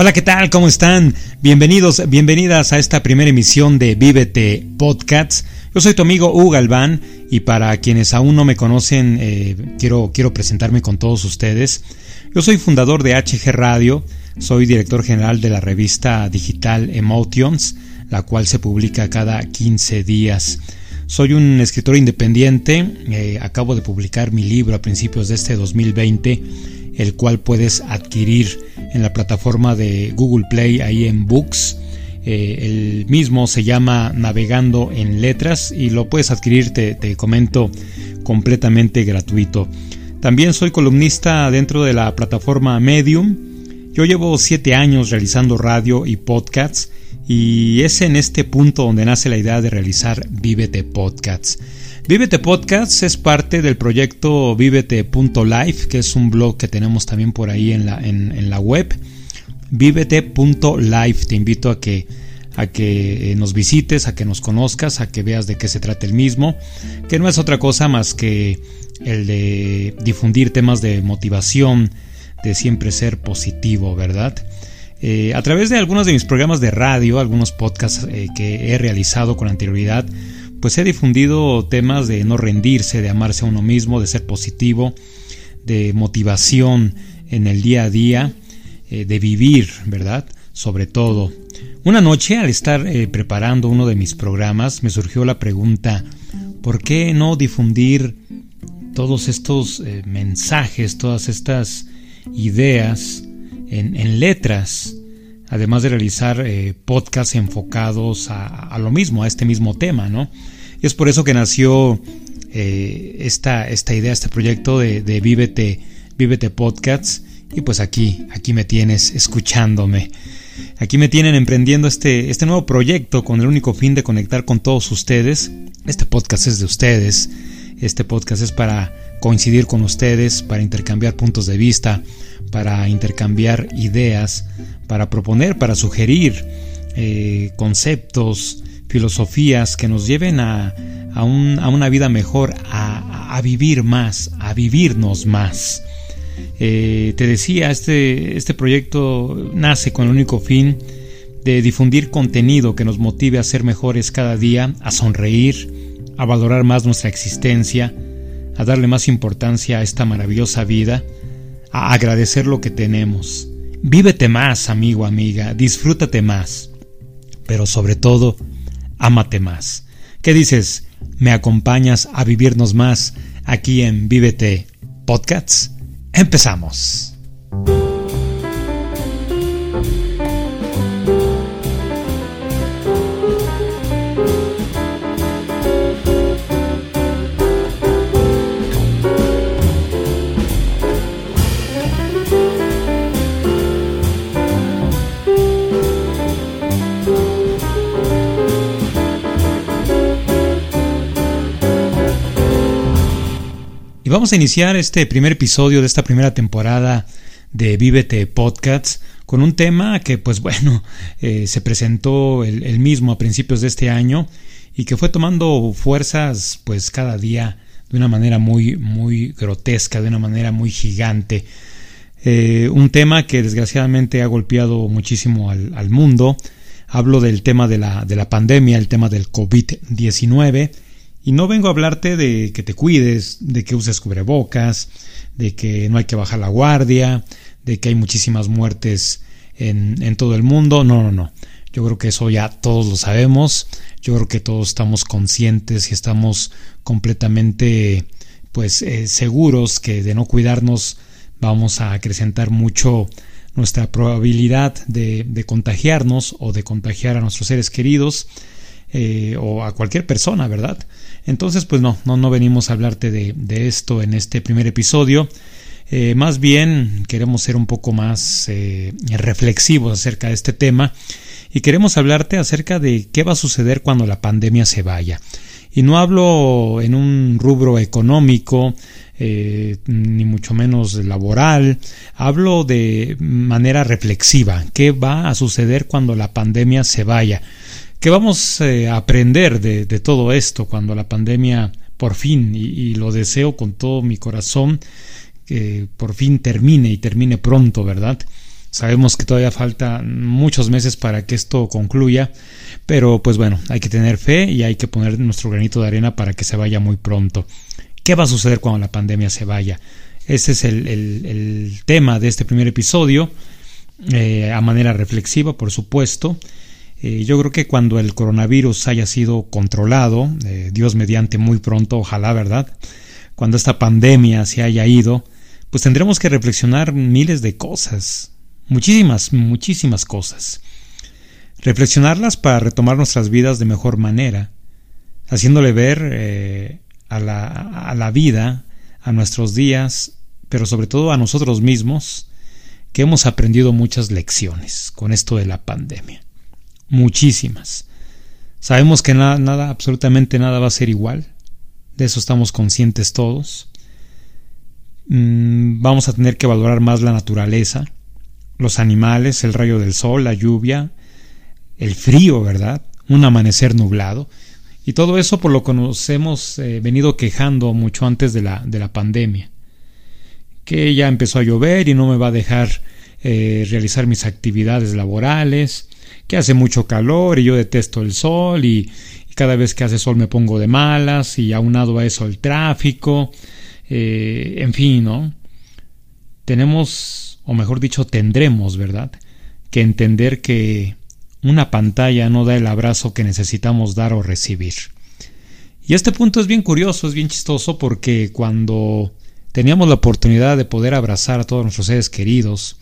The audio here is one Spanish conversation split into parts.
Hola, ¿qué tal? ¿Cómo están? Bienvenidos, bienvenidas a esta primera emisión de Vívete Podcasts. Yo soy tu amigo Hugo Galván y para quienes aún no me conocen, eh, quiero, quiero presentarme con todos ustedes. Yo soy fundador de HG Radio, soy director general de la revista digital Emotions, la cual se publica cada 15 días. Soy un escritor independiente, eh, acabo de publicar mi libro a principios de este 2020, el cual puedes adquirir en la plataforma de Google Play, ahí en Books. Eh, el mismo se llama Navegando en Letras y lo puedes adquirir, te, te comento, completamente gratuito. También soy columnista dentro de la plataforma Medium. Yo llevo siete años realizando radio y podcasts y es en este punto donde nace la idea de realizar Vívete Podcasts. Vívete Podcasts es parte del proyecto vívete.life, que es un blog que tenemos también por ahí en la, en, la web. Vívete.life, te invito a que, a que nos visites, a que nos conozcas, a que veas de qué se trata el mismo, que no es otra cosa más que el de difundir temas de motivación, de siempre ser positivo, ¿verdad? Eh, a través de algunos de mis programas de radio, algunos podcasts eh, que he realizado con anterioridad, pues he difundido temas de no rendirse, de amarse a uno mismo, de ser positivo, de motivación en el día a día, eh, de vivir, ¿verdad? Sobre todo. Una noche, al estar eh, preparando uno de mis programas, me surgió la pregunta, ¿por qué no difundir todos estos eh, mensajes, todas estas ideas en letras? Además de realizar eh, podcasts enfocados a, lo mismo, a este mismo tema, ¿no? Es por eso que nació eh, esta, esta idea, este proyecto de, de Vívete, Vívete Podcasts. Y pues aquí, aquí me tienes escuchándome. Aquí me tienen emprendiendo este, este nuevo proyecto con el único fin de conectar con todos ustedes. Este podcast es de ustedes. Este podcast es para coincidir con ustedes, para intercambiar puntos de vista, para intercambiar ideas, para proponer, para sugerir eh, conceptos, filosofías que nos lleven a, a, una vida mejor, a, vivir más, a vivirnos más. Eh, te decía, este, este proyecto nace con el único fin de difundir contenido que nos motive a ser mejores cada día, a sonreír, a valorar más nuestra existencia, a darle más importancia a esta maravillosa vida, a agradecer lo que tenemos. Vívete más, amigo, amiga, disfrútate más, pero sobre todo, ámate más. ¿Qué dices? ¿Me acompañas a vivirnos más aquí en Vívete Podcasts? Empezamos. Y vamos a iniciar este primer episodio de esta primera temporada de Vívete Podcasts con un tema que pues bueno eh, se presentó el, mismo a principios de este año y que fue tomando fuerzas pues cada día de una manera muy muy grotesca, de una manera muy gigante. Eh, un tema que desgraciadamente ha golpeado muchísimo al, al mundo. Hablo del tema de la, de la pandemia, el tema del COVID-19 y no vengo a hablarte de que te cuides, de que uses cubrebocas, de que no hay que bajar la guardia, de que hay muchísimas muertes en, en todo el mundo. No, no, no. Yo creo que eso ya todos lo sabemos. Yo creo que todos estamos conscientes y estamos completamente pues eh, seguros que de no cuidarnos vamos a acrecentar mucho nuestra probabilidad de, de contagiarnos o de contagiar a nuestros seres queridos eh, o a cualquier persona, ¿verdad? Entonces, pues no, no, no venimos a hablarte de, esto en este primer episodio. Eh, más bien queremos ser un poco más eh, reflexivos acerca de este tema y queremos hablarte acerca de qué va a suceder cuando la pandemia se vaya. Y no hablo en un rubro económico, ni mucho menos laboral, hablo de manera reflexiva, qué va a suceder cuando la pandemia se vaya. ¿Qué vamos eh, a aprender de, todo esto cuando la pandemia por fin, y, lo deseo con todo mi corazón, que por fin termine y termine pronto, ¿verdad? Sabemos que todavía falta muchos meses para que esto concluya, pero pues bueno, hay que tener fe y hay que poner nuestro granito de arena para que se vaya muy pronto. ¿Qué va a suceder cuando la pandemia se vaya? Ese es el, tema de este primer episodio, eh, a manera reflexiva, por supuesto. Eh, yo creo que cuando el coronavirus haya sido controlado, eh, Dios mediante muy pronto, ojalá, ¿verdad? Cuando esta pandemia se haya ido, pues tendremos que reflexionar miles de cosas, muchísimas, muchísimas cosas. Reflexionarlas para retomar nuestras vidas de mejor manera, haciéndole ver a, la, a la vida, a nuestros días, pero sobre todo a nosotros mismos, que hemos aprendido muchas lecciones con esto de la pandemia. Muchísimas. Sabemos que nada, nada, absolutamente nada va a ser igual. De eso estamos conscientes todos. Mm, vamos a tener que valorar más la naturaleza, los animales, el rayo del sol, la lluvia, el frío, ¿verdad? Un amanecer nublado. Y todo eso por lo que nos hemos eh, venido quejando mucho antes de la, de la pandemia que ya empezó a llover y no me va a dejar eh, realizar mis actividades laborales, que hace mucho calor y yo detesto el sol y, cada vez que hace sol me pongo de malas y aunado a eso el tráfico, eh, en fin, ¿no? Tenemos, o mejor dicho, tendremos, ¿verdad? Que entender que una pantalla no da el abrazo que necesitamos dar o recibir. Y este punto es bien curioso, es bien chistoso porque cuando Teníamos la oportunidad de poder abrazar a todos nuestros seres queridos,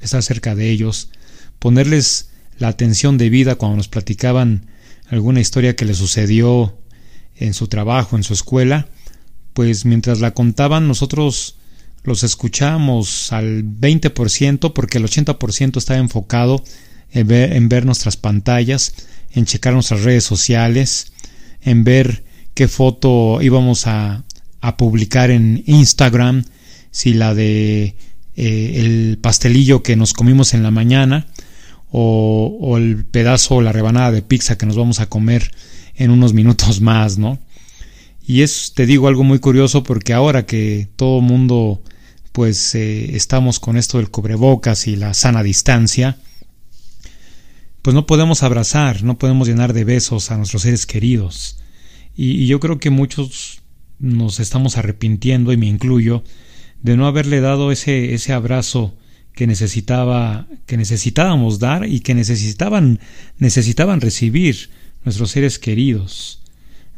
estar cerca de ellos, ponerles la atención debida cuando nos platicaban alguna historia que les sucedió en su trabajo, en su escuela, pues mientras la contaban nosotros los escuchamos al 20% porque el 80% estaba enfocado en ver, en ver nuestras pantallas, en checar nuestras redes sociales, en ver qué foto íbamos a, a publicar en Instagram, si la de eh, el pastelillo que nos comimos en la mañana o, o el pedazo o la rebanada de pizza que nos vamos a comer en unos minutos más, ¿no? Y es, te digo, algo muy curioso porque ahora que todo mundo pues eh, estamos con esto del cubrebocas y la sana distancia, pues no podemos abrazar, no podemos llenar de besos a nuestros seres queridos. y yo creo que muchos nos estamos arrepintiendo, y me incluyo, de no haberle dado ese, ese abrazo que necesitaba, que necesitábamos dar y que necesitaban, necesitaban recibir nuestros seres queridos,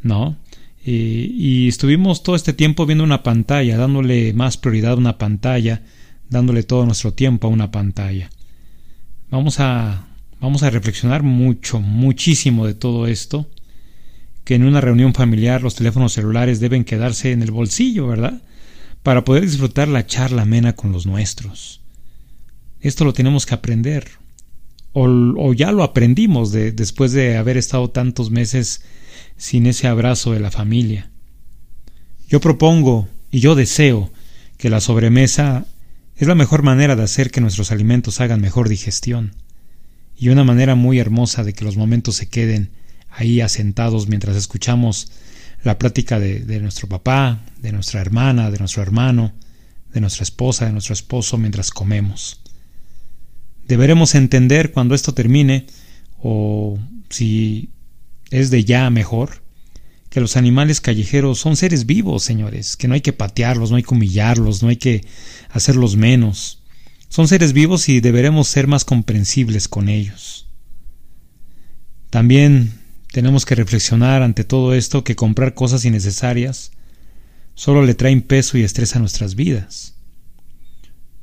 ¿no? y estuvimos todo este tiempo viendo una pantalla, dándole más prioridad a una pantalla, dándole todo nuestro tiempo a una pantalla. Vamos a, vamos a reflexionar mucho, muchísimo de todo esto que en una reunión familiar los teléfonos celulares deben quedarse en el bolsillo, ¿verdad? Para poder disfrutar la charla amena con los nuestros. Esto lo tenemos que aprender. O, ya lo aprendimos de, después de haber estado tantos meses sin ese abrazo de la familia. Yo propongo y yo deseo que la sobremesa es la mejor manera de hacer que nuestros alimentos hagan mejor digestión y una manera muy hermosa de que los momentos se queden ahí asentados mientras escuchamos la plática de, nuestro papá, de nuestra hermana, de nuestro hermano, de nuestra esposa, de nuestro esposo mientras comemos. Deberemos entender cuando esto termine, o si es de ya mejor, que los animales callejeros son seres vivos, señores, que no hay que patearlos, no hay que humillarlos, no hay que hacerlos menos. Son seres vivos y deberemos ser más comprensibles con ellos. También tenemos que reflexionar ante todo esto que comprar cosas innecesarias solo le traen peso y estrés a nuestras vidas.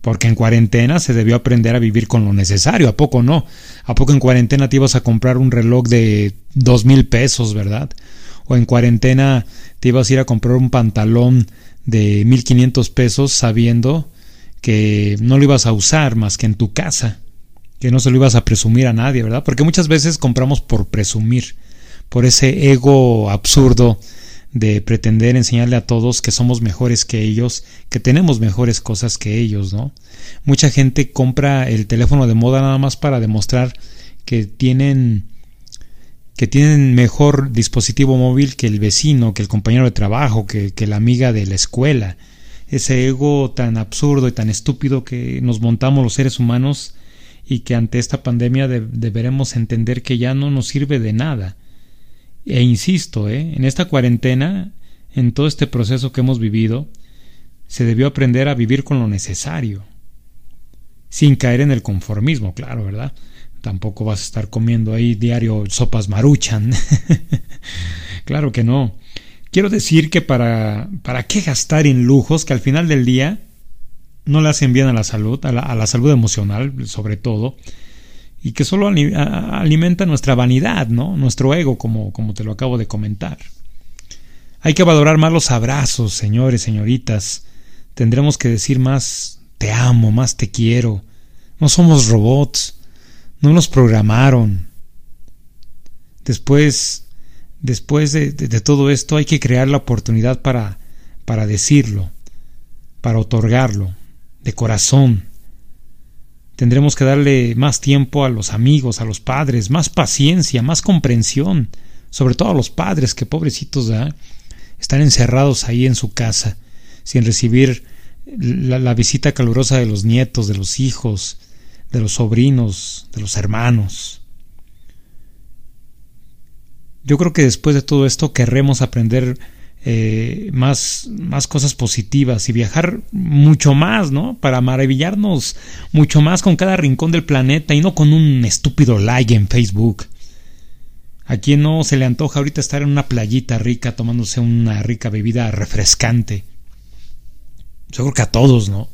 Porque en cuarentena se debió aprender a vivir con lo necesario, ¿a poco no? ¿A poco en cuarentena te ibas a comprar un reloj de dos mil pesos, verdad? O en cuarentena te ibas a ir a comprar un pantalón de mil quinientos pesos sabiendo que no lo ibas a usar más que en tu casa, que no se lo ibas a presumir a nadie, ¿verdad? Porque muchas veces compramos por presumir por ese ego absurdo de pretender enseñarle a todos que somos mejores que ellos, que tenemos mejores cosas que ellos, ¿no? Mucha gente compra el teléfono de moda nada más para demostrar que tienen que tienen mejor dispositivo móvil que el vecino, que el compañero de trabajo, que, que la amiga de la escuela. Ese ego tan absurdo y tan estúpido que nos montamos los seres humanos y que ante esta pandemia deberemos entender que ya no nos sirve de nada. E insisto, ¿eh? en esta cuarentena, en todo este proceso que hemos vivido, se debió aprender a vivir con lo necesario, sin caer en el conformismo, claro, ¿verdad? Tampoco vas a estar comiendo ahí diario sopas maruchan. claro que no. Quiero decir que para, para qué gastar en lujos que al final del día no le hacen bien a la salud, a la, salud emocional sobre todo, y que solo alimenta nuestra vanidad, ¿no? Nuestro ego, como, como te lo acabo de comentar. Hay que valorar más los abrazos, señores, señoritas. Tendremos que decir más te amo, más te quiero. No somos robots. No nos programaron. Después, después de, de, todo esto hay que crear la oportunidad para, para decirlo, para otorgarlo, de corazón. Tendremos que darle más tiempo a los amigos, a los padres, más paciencia, más comprensión, sobre todo a los padres que pobrecitos están encerrados ahí en su casa, sin recibir la, la visita calurosa de los nietos, de los hijos, de los sobrinos, de los hermanos. Yo creo que después de todo esto querremos aprender eh, más, más cosas positivas y viajar mucho más, ¿no? Para maravillarnos mucho más con cada rincón del planeta y no con un estúpido like en Facebook. ¿A quién no se le antoja ahorita estar en una playita rica tomándose una rica bebida refrescante? Yo creo que a todos, ¿no?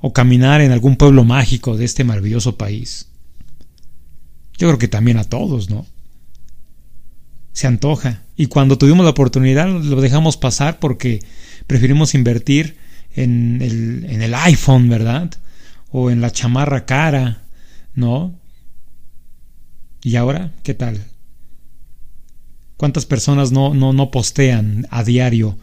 o caminar en algún pueblo mágico de este maravilloso país. Yo creo que también a todos, ¿no? Se antoja. Y cuando tuvimos la oportunidad lo dejamos pasar porque preferimos invertir en el, en el iPhone, ¿verdad? O en la chamarra cara, ¿no? ¿Y ahora qué tal? ¿Cuántas personas no, no, no postean a diario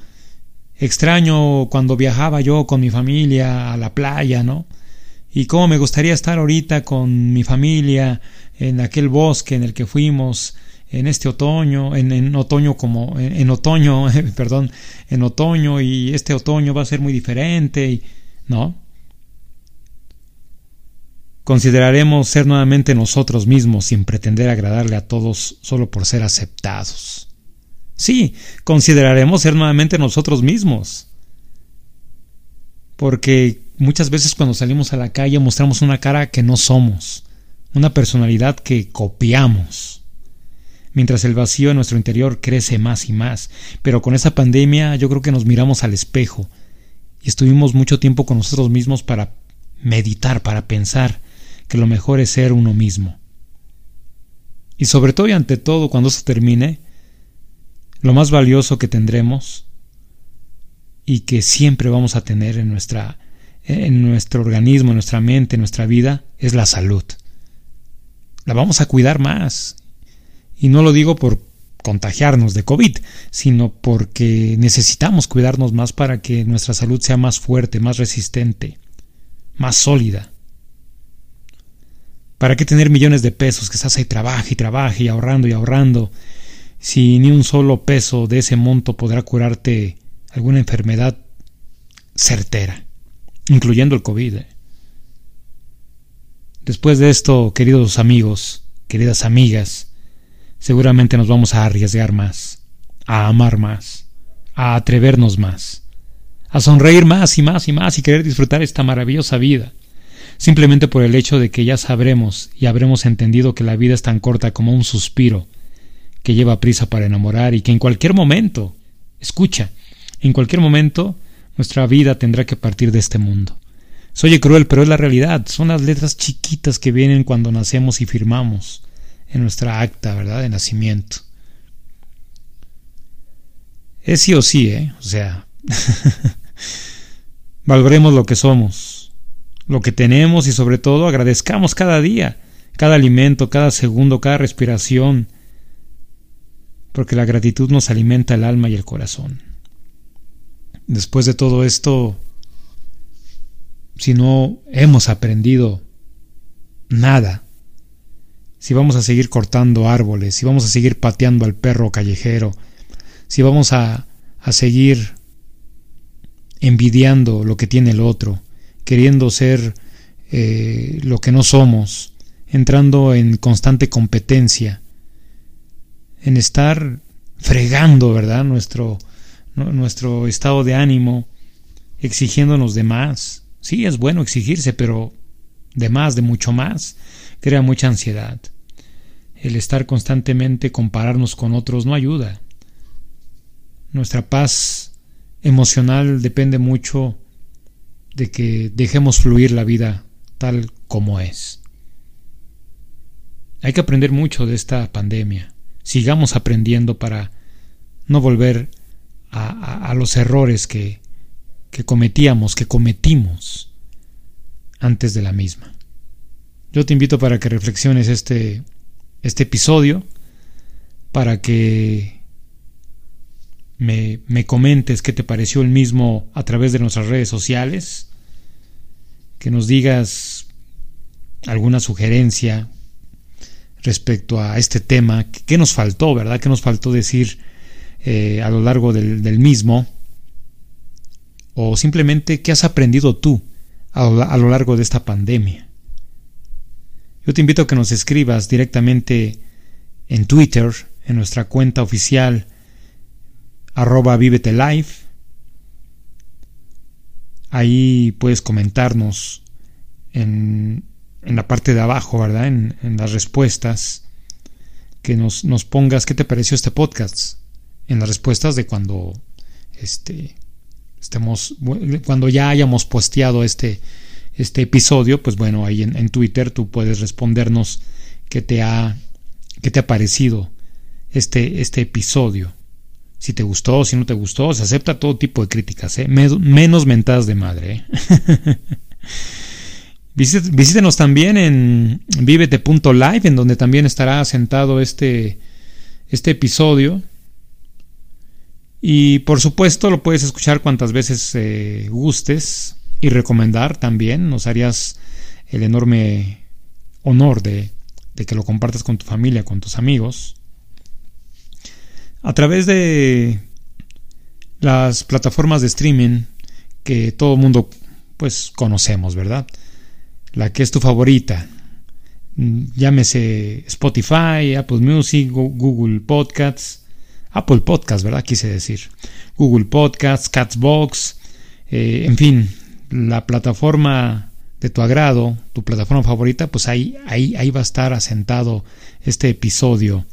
Extraño cuando viajaba yo con mi familia a la playa, ¿no? Y cómo me gustaría estar ahorita con mi familia en aquel bosque en el que fuimos en este otoño, en, otoño como, en, otoño, perdón, en otoño y este otoño va a ser muy diferente, ¿no? Consideraremos ser nuevamente nosotros mismos sin pretender agradarle a todos solo por ser aceptados. Sí, consideraremos ser nuevamente nosotros mismos. Porque muchas veces cuando salimos a la calle mostramos una cara que no somos, una personalidad que copiamos. Mientras el vacío en nuestro interior crece más y más. Pero con esa pandemia yo creo que nos miramos al espejo y estuvimos mucho tiempo con nosotros mismos para meditar, para pensar que lo mejor es ser uno mismo. Y sobre todo y ante todo, cuando se termine, lo más valioso que tendremos y que siempre vamos a tener en, nuestra, en nuestro organismo, en nuestra mente, en nuestra vida, es la salud. La vamos a cuidar más. Y no lo digo por contagiarnos de COVID, sino porque necesitamos cuidarnos más para que nuestra salud sea más fuerte, más resistente, más sólida. ¿Para qué tener millones de pesos que estás ahí trabaja y trabaja y ahorrando y ahorrando si ni un solo peso de ese monto podrá curarte alguna enfermedad certera, incluyendo el COVID. ¿eh? Después de esto, queridos amigos, queridas amigas, seguramente nos vamos a arriesgar más, a amar más, a atrevernos más, a sonreír más y más y más y querer disfrutar esta maravillosa vida, simplemente por el hecho de que ya sabremos y habremos entendido que la vida es tan corta como un suspiro que lleva prisa para enamorar y que en cualquier momento, escucha, en cualquier momento nuestra vida tendrá que partir de este mundo. Soy cruel, pero es la realidad. Son las letras chiquitas que vienen cuando nacemos y firmamos en nuestra acta, ¿verdad?, de nacimiento. Es sí o sí, ¿eh? O sea, valoremos lo que somos, lo que tenemos y sobre todo agradezcamos cada día, cada alimento, cada segundo, cada respiración, porque la gratitud nos alimenta el alma y el corazón. Después de todo esto, si no hemos aprendido nada, si vamos a seguir cortando árboles, si vamos a seguir pateando al perro callejero, si vamos a, a seguir envidiando lo que tiene el otro, queriendo ser eh, lo que no somos, entrando en constante competencia, en estar fregando, ¿verdad? Nuestro, nuestro estado de ánimo, exigiéndonos de más. Sí, es bueno exigirse, pero de más, de mucho más, crea mucha ansiedad. El estar constantemente compararnos con otros no ayuda. Nuestra paz emocional depende mucho de que dejemos fluir la vida tal como es. Hay que aprender mucho de esta pandemia. Sigamos aprendiendo para no volver a, los errores que, que cometíamos, que cometimos antes de la misma. Yo te invito para que reflexiones este, este episodio, para que me, me, comentes qué te pareció el mismo a través de nuestras redes sociales, que nos digas alguna sugerencia respecto a este tema, qué nos faltó, ¿verdad? ¿Qué nos faltó decir eh, a lo largo del, del, mismo? O simplemente qué has aprendido tú a lo, a lo largo de esta pandemia. Yo te invito a que nos escribas directamente en Twitter, en nuestra cuenta oficial arroba Ahí puedes comentarnos en, en la parte de abajo, ¿verdad? En, en las respuestas, que nos, nos, pongas qué te pareció este podcast. En las respuestas de cuando este, estemos, cuando ya hayamos posteado este, este episodio, pues bueno, ahí en, en Twitter tú puedes respondernos qué te ha, qué te ha parecido este, este episodio si te gustó, si no te gustó, se acepta todo tipo de críticas, ¿eh? menos mentadas de madre. ¿eh? Visítenos también en vivete.live, en donde también estará sentado este, este episodio. Y por supuesto lo puedes escuchar cuantas veces eh, gustes y recomendar también. Nos harías el enorme honor de, de que lo compartas con tu familia, con tus amigos a través de las plataformas de streaming que todo el mundo pues conocemos, ¿verdad? La que es tu favorita. Llámese Spotify, Apple Music, Google Podcasts, Apple Podcasts, ¿verdad? Quise decir. Google Podcasts, Catsbox, eh, en fin, la plataforma de tu agrado, tu plataforma favorita, pues ahí, ahí, ahí va a estar asentado este episodio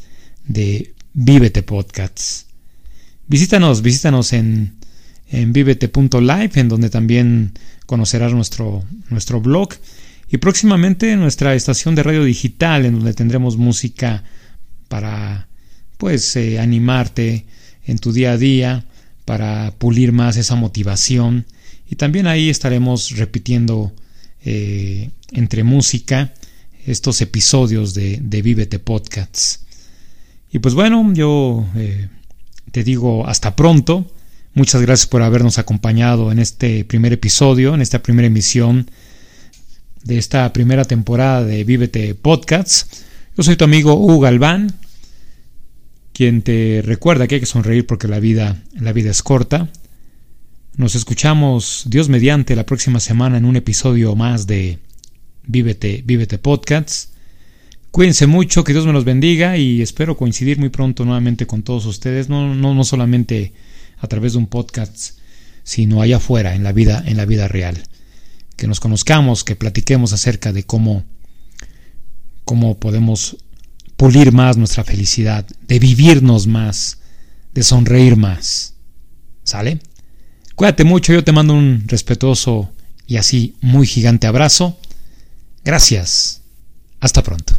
de Vívete Podcasts. Visítanos, visítanos en, en vivete.live, en donde también conocerás nuestro, nuestro blog y próximamente nuestra estación de radio digital, en donde tendremos música para pues eh, animarte en tu día a día, para pulir más esa motivación y también ahí estaremos repitiendo eh, entre música estos episodios de, de Vívete Podcasts. Y pues bueno, yo eh, te digo hasta pronto. Muchas gracias por habernos acompañado en este primer episodio, en esta primera emisión de esta primera temporada de Vívete Podcasts. Yo soy tu amigo Hugo Galván, quien te recuerda que hay que sonreír porque la vida, la vida es corta. Nos escuchamos, Dios mediante, la próxima semana en un episodio más de Vívete, Vívete Podcasts. Cuídense mucho, que Dios me los bendiga y espero coincidir muy pronto nuevamente con todos ustedes, no, no, no solamente a través de un podcast, sino allá afuera, en la vida, en la vida real. Que nos conozcamos, que platiquemos acerca de cómo, cómo podemos pulir más nuestra felicidad, de vivirnos más, de sonreír más. ¿Sale? Cuídate mucho, yo te mando un respetuoso y así muy gigante abrazo. Gracias. Hasta pronto.